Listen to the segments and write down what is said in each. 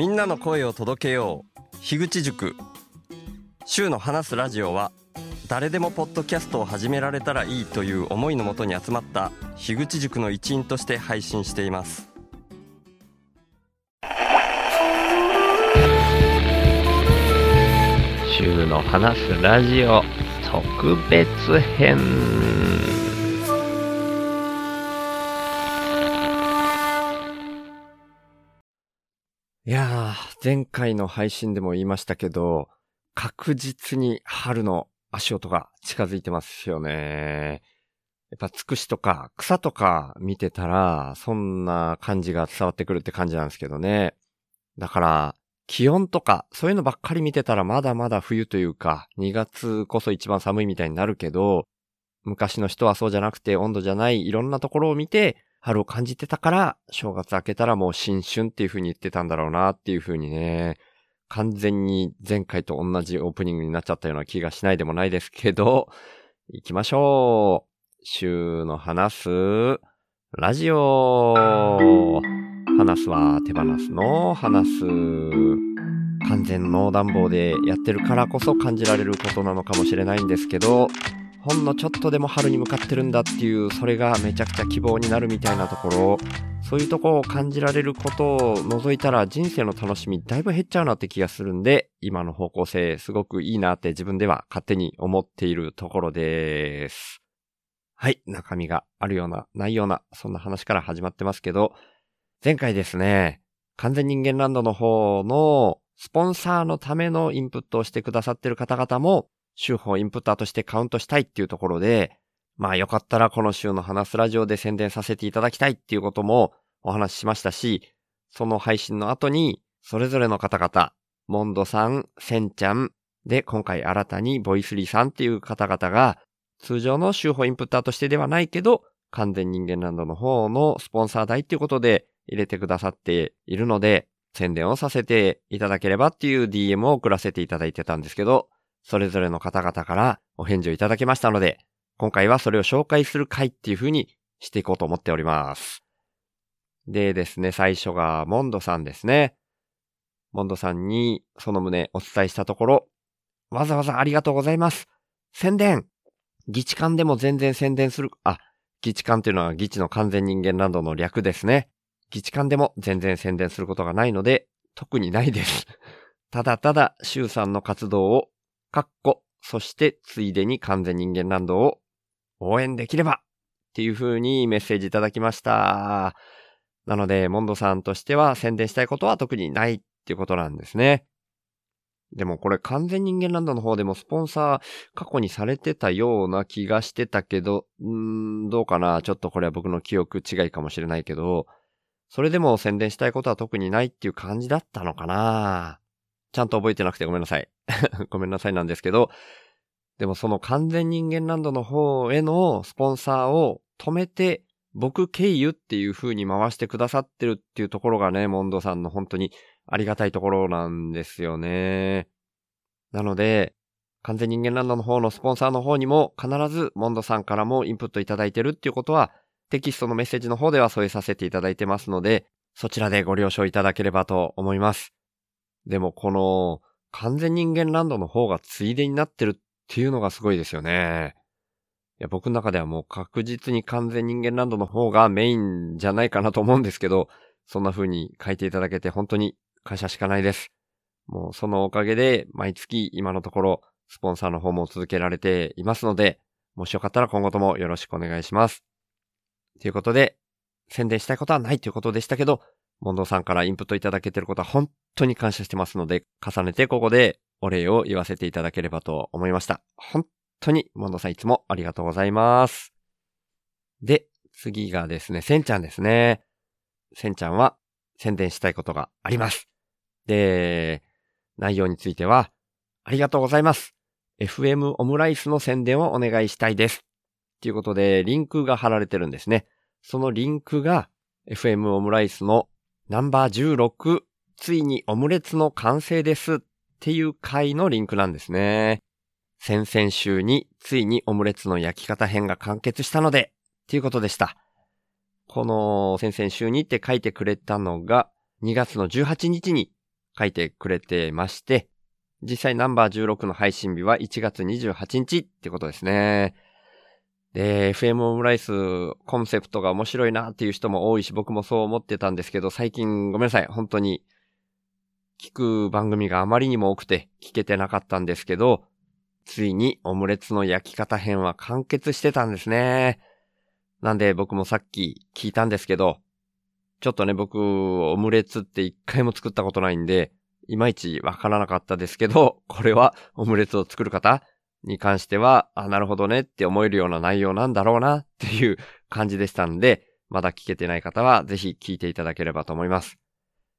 みんなの声を届けよう。樋口塾。週の話すラジオは誰でもポッドキャストを始められたらいいという思いのもとに集まった樋口塾の一員として配信しています。週の話すラジオ特別編。前回の配信でも言いましたけど確実に春の足音が近づいてますよね。やっぱつくしとか草とか見てたら、そんな感じが伝わってくるって感じなんですけどね。だから、気温とか、そういうのばっかり見てたらまだまだ冬というか、2月こそ一番寒いみたいになるけど、昔の人はそうじゃなくて温度じゃないいろんなところを見て、春を感じてたから、正月明けたらもう新春っていう風に言ってたんだろうなっていう風にね、完全に前回と同じオープニングになっちゃったような気がしないでもないですけど、行きましょう。週の話す、ラジオ。話すは手放すの話す。完全ノー暖房でやってるからこそ感じられることなのかもしれないんですけど、ほんのちょっとでも春に向かってるんだっていう、それがめちゃくちゃ希望になるみたいなところ、そういうとこを感じられることを除いたら人生の楽しみだいぶ減っちゃうなって気がするんで、今の方向性すごくいいなって自分では勝手に思っているところです。はい、中身があるような、ないような、そんな話から始まってますけど、前回ですね、完全人間ランドの方のスポンサーのためのインプットをしてくださってる方々も週報インプッターとしてカウントしたいっていうところで、まあよかったらこの週の話すラジオで宣伝させていただきたいっていうこともお話ししましたし、その配信の後に、それぞれの方々、モンドさん、センちゃん、で、今回新たにボイスリーさんっていう方々が、通常の週報インプッターとしてではないけど、完全人間ランドの方のスポンサー代っていうことで入れてくださっているので、宣伝をさせていただければっていう DM を送らせていただいてたんですけど、それぞれの方々からお返事をいただきましたので、今回はそれを紹介する回っていう風にしていこうと思っております。でですね、最初がモンドさんですね。モンドさんにその旨お伝えしたところ、わざわざありがとうございます。宣伝議地館でも全然宣伝する、あ、議地館っていうのは議地の完全人間ランドの略ですね。議地館でも全然宣伝することがないので、特にないです。ただただ、シュウさんの活動をかっこ、そしてついでに完全人間ランドを応援できればっていう風にメッセージいただきました。なので、モンドさんとしては宣伝したいことは特にないっていうことなんですね。でもこれ完全人間ランドの方でもスポンサー過去にされてたような気がしてたけど、うー、どうかなちょっとこれは僕の記憶違いかもしれないけど、それでも宣伝したいことは特にないっていう感じだったのかなちゃんと覚えてなくてごめんなさい。ごめんなさいなんですけど、でもその完全人間ランドの方へのスポンサーを止めて、僕経由っていう風に回してくださってるっていうところがね、モンドさんの本当にありがたいところなんですよね。なので、完全人間ランドの方のスポンサーの方にも必ずモンドさんからもインプットいただいてるっていうことは、テキストのメッセージの方では添えさせていただいてますので、そちらでご了承いただければと思います。でもこの完全人間ランドの方がついでになってるっていうのがすごいですよね。いや、僕の中ではもう確実に完全人間ランドの方がメインじゃないかなと思うんですけど、そんな風に書いていただけて本当に感謝しかないです。もうそのおかげで毎月今のところスポンサーの方も続けられていますので、もしよかったら今後ともよろしくお願いします。ということで、宣伝したいことはないということでしたけど、モンドさんからインプットいただけてることは本当に感謝してますので、重ねてここでお礼を言わせていただければと思いました。本当にモンドさんいつもありがとうございます。で、次がですね、センちゃんですね。センちゃんは宣伝したいことがあります。で、内容については、ありがとうございます。FM オムライスの宣伝をお願いしたいです。ということで、リンクが貼られてるんですね。そのリンクが、FM オムライスのナンバー16、ついにオムレツの完成ですっていう回のリンクなんですね。先々週についにオムレツの焼き方編が完結したので、っていうことでした。この先々週にって書いてくれたのが、2月の18日に書いてくれてまして、実際ナンバー16の配信日は1月28日ってことですね。で、FM オムライスコンセプトが面白いなっていう人も多いし、僕もそう思ってたんですけど、最近ごめんなさい。本当に聞く番組があまりにも多くて聞けてなかったんですけど、ついにオムレツの焼き方編は完結してたんですね。なんで僕もさっき聞いたんですけど、ちょっとね、僕、オムレツって一回も作ったことないんで、いまいちわからなかったですけど、これはオムレツを作る方に関しては、あ、なるほどねって思えるような内容なんだろうなっていう感じでしたんで、まだ聞けてない方はぜひ聞いていただければと思います。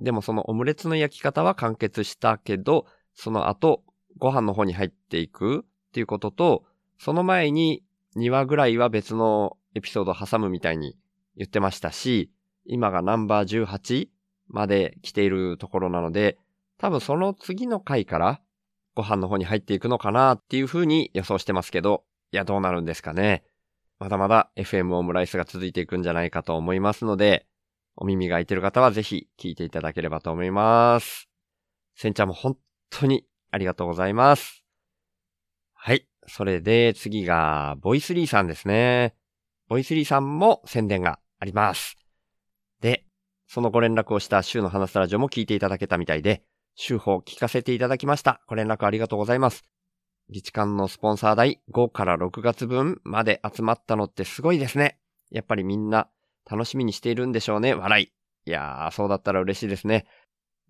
でもそのオムレツの焼き方は完結したけど、その後、ご飯の方に入っていくっていうことと、その前に2話ぐらいは別のエピソードを挟むみたいに言ってましたし、今がナンバー18まで来ているところなので、多分その次の回からご飯の方に入っていくのかなっていう風に予想してますけど、いやどうなるんですかね。まだまだ FM オムライスが続いていくんじゃないかと思いますので、お耳が空いてる方はぜひ聞いていただければと思います。せんちゃんも本当にありがとうございます。はい。それで次が、ボイスリーさんですね。ボイスリーさんも宣伝があります。で、そのご連絡をした週の話すラジオも聞いていただけたみたいで、週報聞かせていただきました。ご連絡ありがとうございます。自治館のスポンサー代5から6月分まで集まったのってすごいですね。やっぱりみんな楽しみにしているんでしょうね。笑い。いやー、そうだったら嬉しいですね。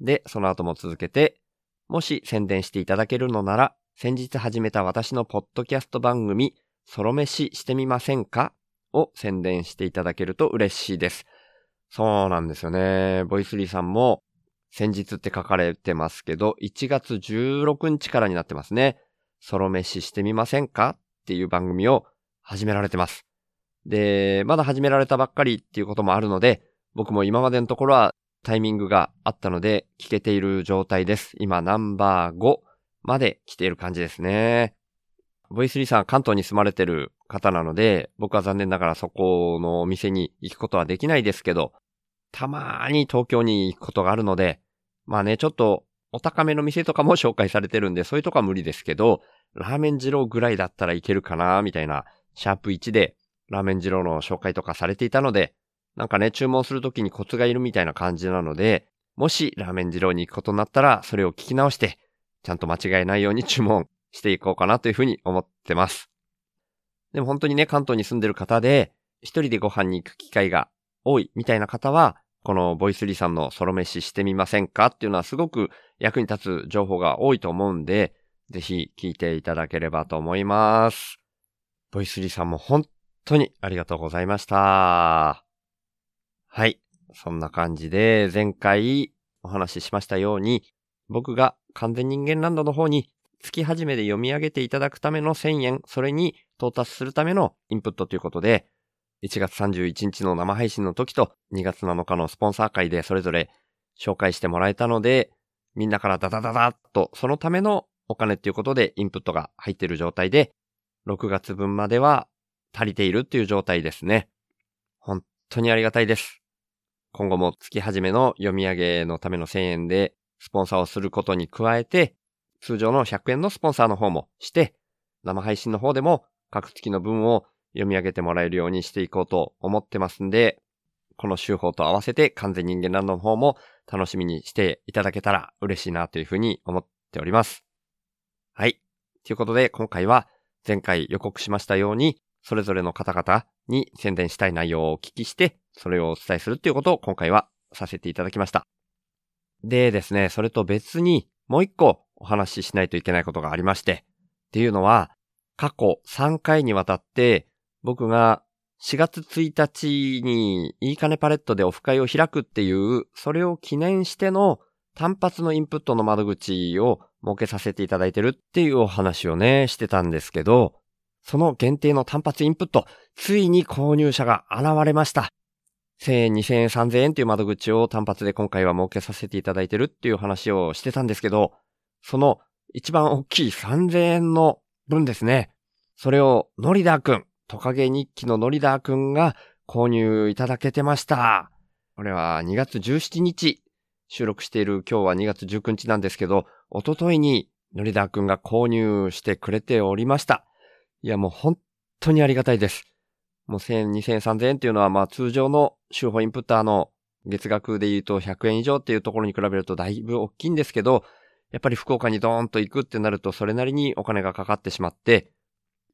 で、その後も続けて、もし宣伝していただけるのなら、先日始めた私のポッドキャスト番組、ソロ飯してみませんか？を宣伝していただけると嬉しいです。そうなんですよね。ボイスリーさんも、先日って書かれてますけど、1月16日からになってますね。ソロ飯してみませんかっていう番組を始められてます。で、まだ始められたばっかりっていうこともあるので、僕も今までのところはタイミングがあったので聞けている状態です。今ナンバー5まで来ている感じですね。ボイスリーさん関東に住まれてる方なので、僕は残念ながらそこのお店に行くことはできないですけど、たまーに東京に行くことがあるので、まあね、ちょっとお高めの店とかも紹介されてるんで、そういうとこは無理ですけど、ラーメン二郎ぐらいだったらいけるかな、みたいな、シャープ1でラーメン二郎の紹介とかされていたので、なんかね、注文するときにコツがいるみたいな感じなので、もしラーメン二郎に行くことになったら、それを聞き直して、ちゃんと間違えないように注文していこうかなというふうに思ってます。でも本当にね、関東に住んでる方で、一人でご飯に行く機会が多いみたいな方は、このボイスリーさんのソロ飯してみませんかっていうのはすごく役に立つ情報が多いと思うんで、ぜひ聞いていただければと思います。ボイスリーさんも本当にありがとうございました。はい。そんな感じで、前回お話ししましたように、僕が完全人間ランドの方に月始めで読み上げていただくための1000円、それに到達するためのインプットということで、1月31日の生配信の時と2月7日のスポンサー会でそれぞれ紹介してもらえたので、みんなからダダダダッとそのためのお金っていうことでインプットが入っている状態で、6月分までは足りているっていう状態ですね。本当にありがたいです。今後も月始めの読み上げのための1000円でスポンサーをすることに加えて、通常の100円のスポンサーの方もして、生配信の方でも各月の分を読み上げてもらえるようにしていこうと思ってますんで、この週報と合わせて完全人間ランドの方も楽しみにしていただけたら嬉しいなというふうに思っております。はい。ということで今回は前回予告しましたように、それぞれの方々に宣伝したい内容をお聞きして、それをお伝えするっていうことを今回はさせていただきました。でですね、それと別にもう一個お話ししないといけないことがありまして、っていうのは、過去3回にわたって僕が4月1日にいいかねパレットでオフ会を開くっていう、それを記念しての単発のインプットの窓口を設けさせていただいてるっていうお話をね、してたんですけど、その限定の単発インプット、ついに購入者が現れました。1000円、2000円、3000円っていう窓口を単発で今回は設けさせていただいてるっていう話をしてたんですけど、その一番大きい3000円の分ですね。それをノリダーくん、トカゲ日記のノリダーくんが購入いただけてました。これは2月17日収録している今日は2月19日なんですけど、おとといにノリダーくんが購入してくれておりました。いや、もう本当にありがたいです。もう1000、2000、3000円っていうのは、まあ通常の手法インプッターの月額で言うと100円以上っていうところに比べるとだいぶ大きいんですけど、やっぱり福岡にドーンと行くってなるとそれなりにお金がかかってしまって、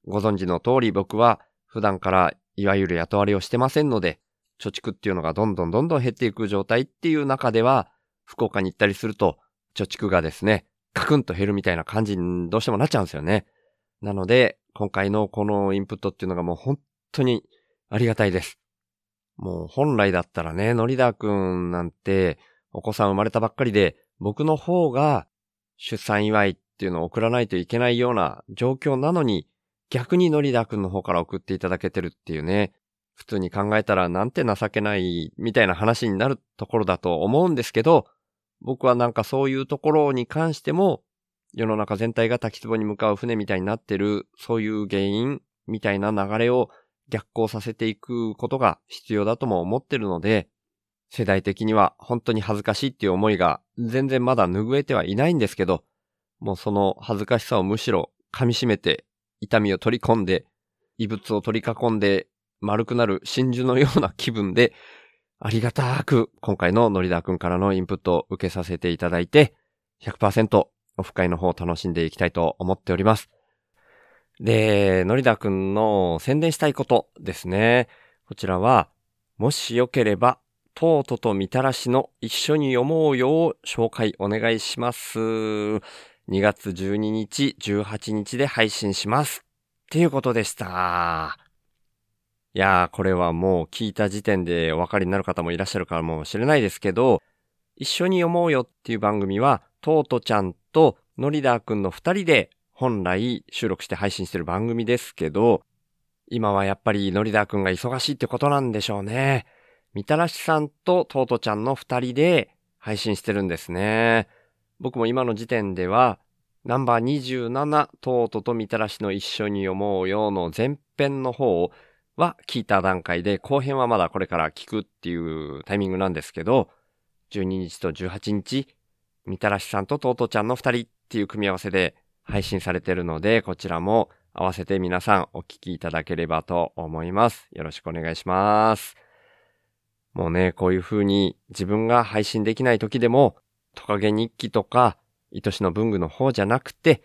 ご存知の通り僕は普段からいわゆる雇われをしてませんので、貯蓄っていうのがどんどんどんどん減っていく状態っていう中では、福岡に行ったりすると、貯蓄がですね、カクンと減るみたいな感じにどうしてもなっちゃうんですよね。なので、今回のこのインプットっていうのがもう本当にありがたいです。もう本来だったらね、ノリダーくんなんてお子さん生まれたばっかりで、僕の方が出産祝いっていうのを送らないといけないような状況なのに、逆にノリダーくんの方から送っていただけてるっていうね、普通に考えたらなんて情けないみたいな話になるところだと思うんですけど、僕はなんかそういうところに関しても、世の中全体が滝壺に向かう船みたいになってる、そういう原因みたいな流れを逆行させていくことが必要だとも思ってるので、世代的には本当に恥ずかしいっていう思いが全然まだ拭えてはいないんですけど、もうその恥ずかしさをむしろ噛み締めて、痛みを取り込んで、異物を取り囲んで丸くなる真珠のような気分で、ありがたく今回のノリダーくんからのインプットを受けさせていただいて、100%オフ会の方を楽しんでいきたいと思っております。で、ノリダーくんの宣伝したいことですね。こちらは、もしよければ、トートとみたらしの一緒に読もうよを紹介お願いします。2月12日、18日で配信します。っていうことでした。いやー、これはもう聞いた時点でお分かりになる方もいらっしゃるかもしれないですけど、一緒に読もうよっていう番組は、トートちゃんとノリダーくんの二人で本来収録して配信してる番組ですけど、今はやっぱりノリダーくんが忙しいってことなんでしょうね。みたらしさんとトートちゃんの二人で配信してるんですね。僕も今の時点では、ナンバー27、トートとみたらしの一緒に読もうよの前編の方は聞いた段階で、後編はまだこれから聞くっていうタイミングなんですけど、12日と18日、みたらしさんととうとちゃんの二人っていう組み合わせで配信されてるので、こちらも合わせて皆さんお聞きいただければと思います。よろしくお願いします。もうね、こういう風に自分が配信できない時でも、トカゲ日記とか、愛しの文具の方じゃなくて、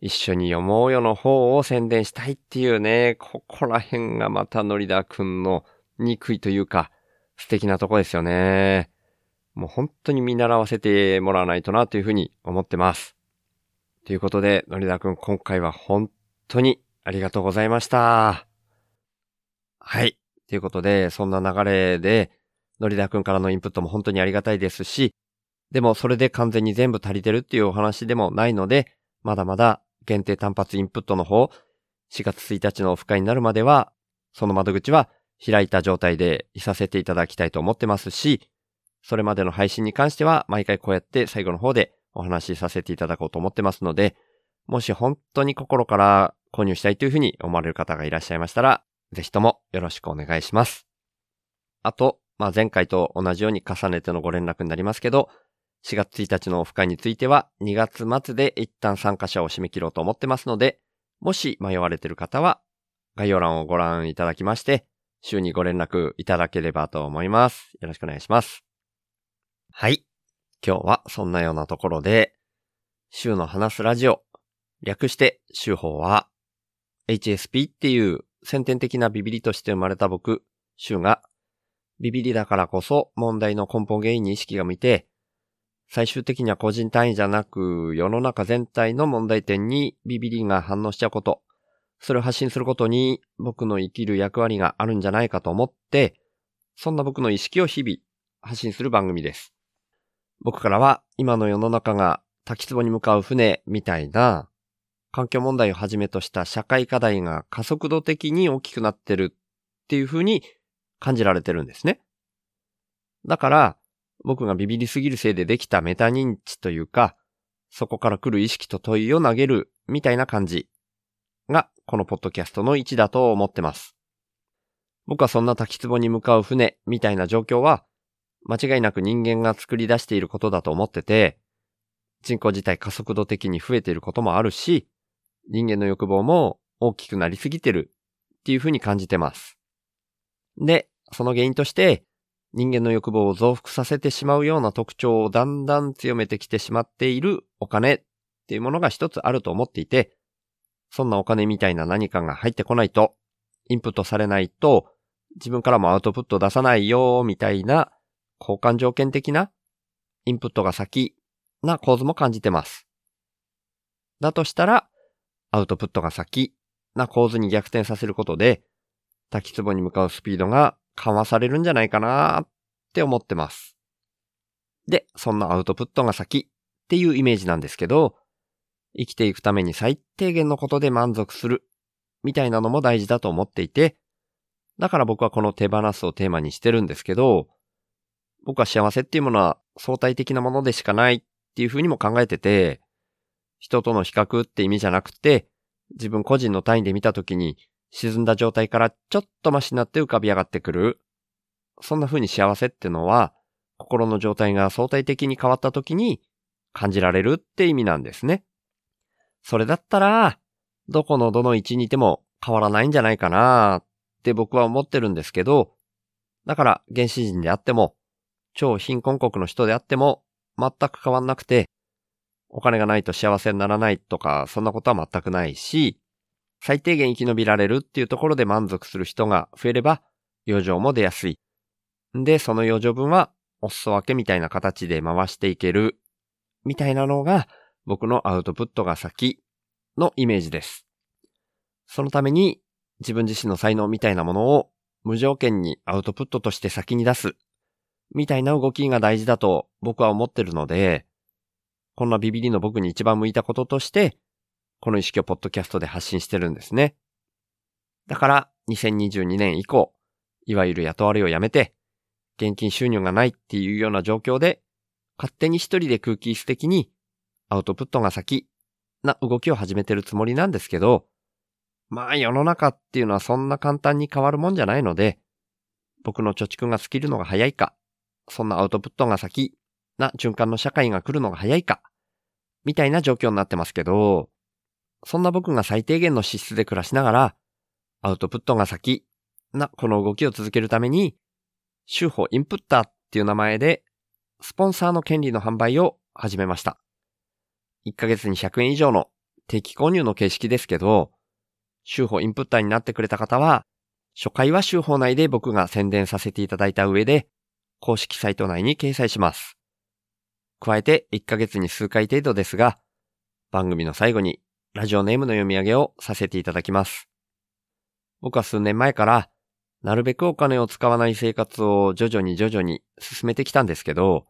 一緒に読もうよの方を宣伝したいっていうね、ここら辺がまたノリダくんの憎いというか、素敵なとこですよね。もう本当に見習わせてもらわないとなというふうに思ってます。ということで、ノリダくん今回は本当にありがとうございました。はい。ということで、そんな流れで、ノリダくんからのインプットも本当にありがたいですし、でもそれで完全に全部足りてるっていうお話でもないので、まだまだ限定単発インプットの方、4月1日のオフ会になるまでは、その窓口は開いた状態でいさせていただきたいと思ってますし、それまでの配信に関しては毎回こうやって最後の方でお話しさせていただこうと思ってますので、もし本当に心から購入したいというふうに思われる方がいらっしゃいましたら、ぜひともよろしくお願いします。あと、まあ、前回と同じように重ねてのご連絡になりますけど、4月1日のオフ会については2月末で一旦参加者を締め切ろうと思ってますので、もし迷われている方は概要欄をご覧いただきまして、週にご連絡いただければと思います。よろしくお願いします。はい。今日はそんなようなところで、週の話すラジオ、略して週報は、HSP っていう先天的なビビリとして生まれた僕、週が、ビビリだからこそ問題の根本原因に意識が向いて、最終的には個人単位じゃなく、世の中全体の問題点にビビリが反応しちゃうこと、それを発信することに僕の生きる役割があるんじゃないかと思って、そんな僕の意識を日々発信する番組です。僕からは今の世の中が滝壺に向かう船みたいな環境問題をはじめとした社会課題が加速度的に大きくなってるっていう風に感じられてるんですね。だから、僕がビビりすぎるせいでできたメタ認知というか、そこから来る意識と問いを投げるみたいな感じが、このポッドキャストの位置だと思ってます。僕はそんな滝壺に向かう船みたいな状況は、間違いなく人間が作り出していることだと思ってて、人口自体加速度的に増えていることもあるし、人間の欲望も大きくなりすぎてるっていうふうに感じてます。で、その原因として、人間の欲望を増幅させてしまうような特徴をだんだん強めてきてしまっているお金っていうものが一つあると思っていて、そんなお金みたいな何かが入ってこないと、インプットされないと、自分からもアウトプット出さないよ、みたいな交換条件的なインプットが先な構図も感じてます。だとしたら、アウトプットが先な構図に逆転させることで、滝壺に向かうスピードが緩和されるんじゃないかなって思ってます。で、そんなアウトプットが先っていうイメージなんですけど、生きていくために最低限のことで満足するみたいなのも大事だと思っていて、だから僕はこの手放すをテーマにしてるんですけど、僕は幸せっていうものは相対的なものでしかないっていうふうにも考えてて、人との比較って意味じゃなくて、自分個人の単位で見たときに沈んだ状態からちょっとマシになって浮かび上がってくる。そんな風に幸せってのは、心の状態が相対的に変わったときに感じられるって意味なんですね。それだったら、どこのどの位置にいても変わらないんじゃないかなって僕は思ってるんですけど、だから原始人であっても、超貧困国の人であっても、全く変わんなくて、お金がないと幸せにならないとか、そんなことは全くないし、最低限生き延びられるっていうところで満足する人が増えれば、余剰も出やすい。で、その余剰分は、お裾分けみたいな形で回していける。みたいなのが、僕のアウトプットが先のイメージです。そのために、自分自身の才能みたいなものを無条件にアウトプットとして先に出す。みたいな動きが大事だと僕は思ってるので、こんなビビリの僕に一番向いたこととして、この意識をポッドキャストで発信してるんですね。だから、2022年以降、いわゆる雇われをやめて、現金収入がないっていうような状況で、勝手に一人で空気質的にアウトプットが先な動きを始めてるつもりなんですけど、まあ世の中っていうのはそんな簡単に変わるもんじゃないので、僕の貯蓄が尽きるのが早いか、そんなアウトプットが先な循環の社会が来るのが早いか、みたいな状況になってますけど、そんな僕が最低限の資質で暮らしながら、アウトプットが先なこの動きを続けるために、週報インプッターっていう名前で、スポンサーの権利の販売を始めました。1ヶ月に100円以上の定期購入の形式ですけど、週報インプッターになってくれた方は、初回は週報内で僕が宣伝させていただいた上で、公式サイト内に掲載します。加えて1ヶ月に数回程度ですが、番組の最後にラジオネームの読み上げをさせていただきます。僕は数年前から、なるべくお金を使わない生活を徐々に徐々に進めてきたんですけど、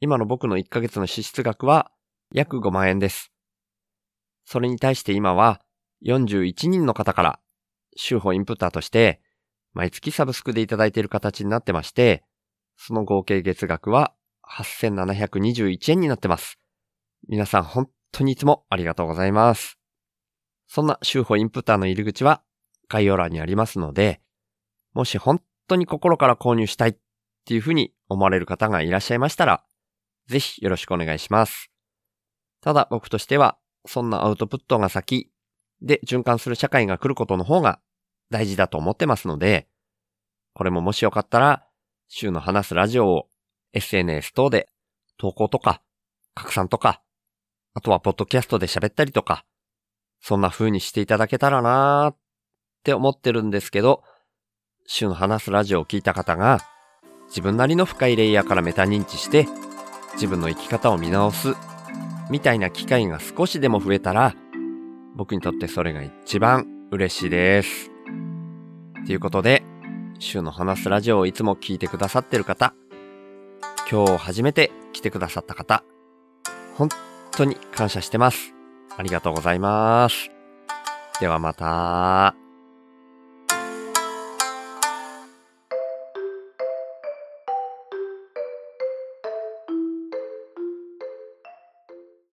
今の僕の1ヶ月の支出額は約5万円です。それに対して今は41人の方から週報インプッターとして毎月サブスクでいただいている形になってまして、その合計月額は8721円になってます。皆さん本当にいつもありがとうございます。そんな週報インプッターの入り口は概要欄にありますので、もし本当に心から購入したいっていうふうに思われる方がいらっしゃいましたら、ぜひよろしくお願いします。ただ僕としては、そんなアウトプットが先で循環する社会が来ることの方が大事だと思ってますので、これももしよかったら、週の話すラジオを SNS 等で投稿とか拡散とか、あとはポッドキャストで喋ったりとか、そんな風にしていただけたらなーって思ってるんですけど、週の話すラジオを聞いた方が、自分なりの深いレイヤーからメタ認知して、自分の生き方を見直す、みたいな機会が少しでも増えたら、僕にとってそれが一番嬉しいです。ということで、週の話すラジオをいつも聞いてくださってる方、今日初めて来てくださった方、本当に感謝してます。ありがとうございます。ではまた。